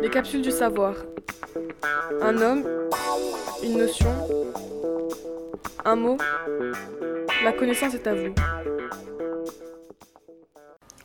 Les capsules du savoir. Un homme, une notion, un mot. La connaissance est à vous.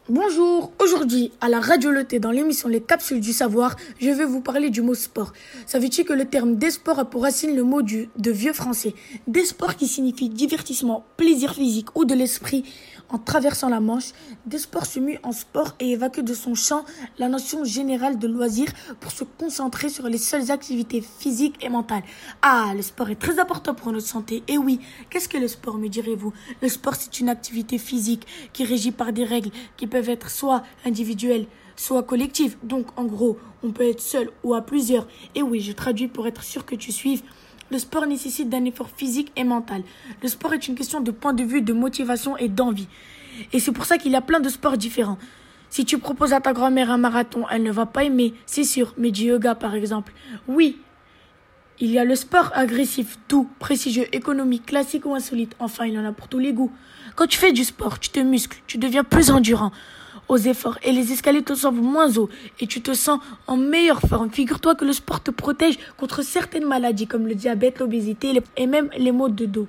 Bonjour, aujourd'hui à la radio Le dans l'émission Les Capsules du Savoir, je vais vous parler du mot sport. Savez-vous que le terme des sports a pour racine le mot du, de vieux français? Des sports qui signifie divertissement, plaisir physique ou de l'esprit en traversant la Manche, des sports se muent en sport et évacuent de son champ la notion générale de loisir pour se concentrer sur les seules activités physiques et mentales. Ah, le sport est très important pour notre santé. Et oui, qu'est-ce que le sport, me direz-vous? Le sport, c'est une activité physique qui est régie par des règles qui peuvent être soit individuelles, soit collectives. Donc, en gros, on peut être seul ou à plusieurs. Et oui, je traduis pour être sûr que tu suives. Le sport nécessite d'un effort physique et mental. Le sport est une question de point de vue, de motivation et d'envie. Et c'est pour ça qu'il y a plein de sports différents. Si tu proposes à ta grand-mère un marathon, elle ne va pas aimer, c'est sûr, mais du yoga par exemple. Oui, il y a le sport agressif, doux, prestigieux, économique, classique ou insolite. Enfin, il y en a pour tous les goûts. Quand tu fais du sport, tu te muscles, tu deviens plus endurant aux efforts et les escaliers te semblent moins hauts et tu te sens en meilleure forme. Figure-toi que le sport te protège contre certaines maladies comme le diabète, l'obésité et même les maux de dos.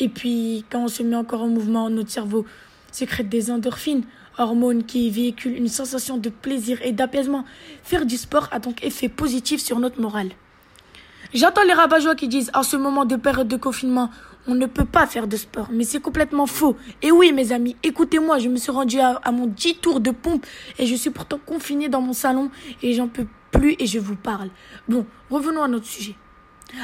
Et puis, quand on se met encore en mouvement, notre cerveau sécrète des endorphines, hormones qui véhiculent une sensation de plaisir et d'apaisement. Faire du sport a donc effet positif sur notre morale. J'entends les rabat qui disent en ce moment de période de confinement, on ne peut pas faire de sport, mais c'est complètement faux. Et oui, mes amis, écoutez-moi, je me suis rendu à, mon 10 tours de pompe et je suis pourtant confiné dans mon salon et j'en peux plus et je vous parle. Bon, revenons à notre sujet.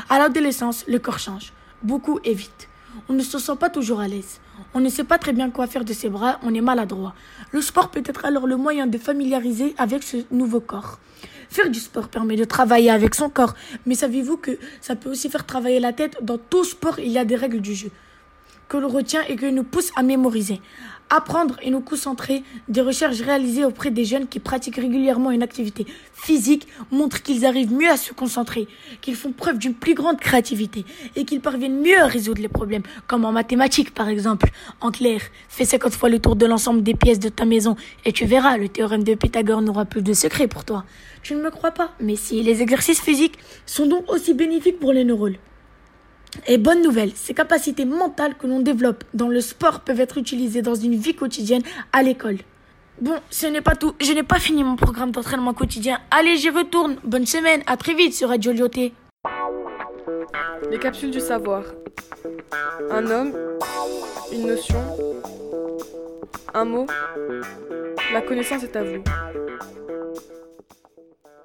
À l'adolescence, le corps change. Beaucoup et vite. On ne se sent pas toujours à l'aise. On ne sait pas très bien quoi faire de ses bras, on est maladroit. Le sport peut être alors le moyen de familiariser avec ce nouveau corps. Faire du sport permet de travailler avec son corps, mais savez-vous que ça peut aussi faire travailler la tête? Dans tout sport, il y a des règles du jeu que l'on retient et que nous pousse à mémoriser. Apprendre et nous concentrer, des recherches réalisées auprès des jeunes qui pratiquent régulièrement une activité physique montrent qu'ils arrivent mieux à se concentrer, qu'ils font preuve d'une plus grande créativité et qu'ils parviennent mieux à résoudre les problèmes, comme en mathématiques par exemple. En clair, fais 50 fois le tour de l'ensemble des pièces de ta maison et tu verras, le théorème de Pythagore n'aura plus de secret pour toi. Tu ne me crois pas Mais si, les exercices physiques sont donc aussi bénéfiques pour les neurones. Et bonne nouvelle, ces capacités mentales que l'on développe dans le sport peuvent être utilisées dans une vie quotidienne à l'école. Bon, ce n'est pas tout. Je n'ai pas fini mon programme d'entraînement quotidien. Allez, j'y retourne. Bonne semaine. À très vite sur Radio Lyoté. Les capsules du savoir. Un homme, une notion, un mot. La connaissance est à vous.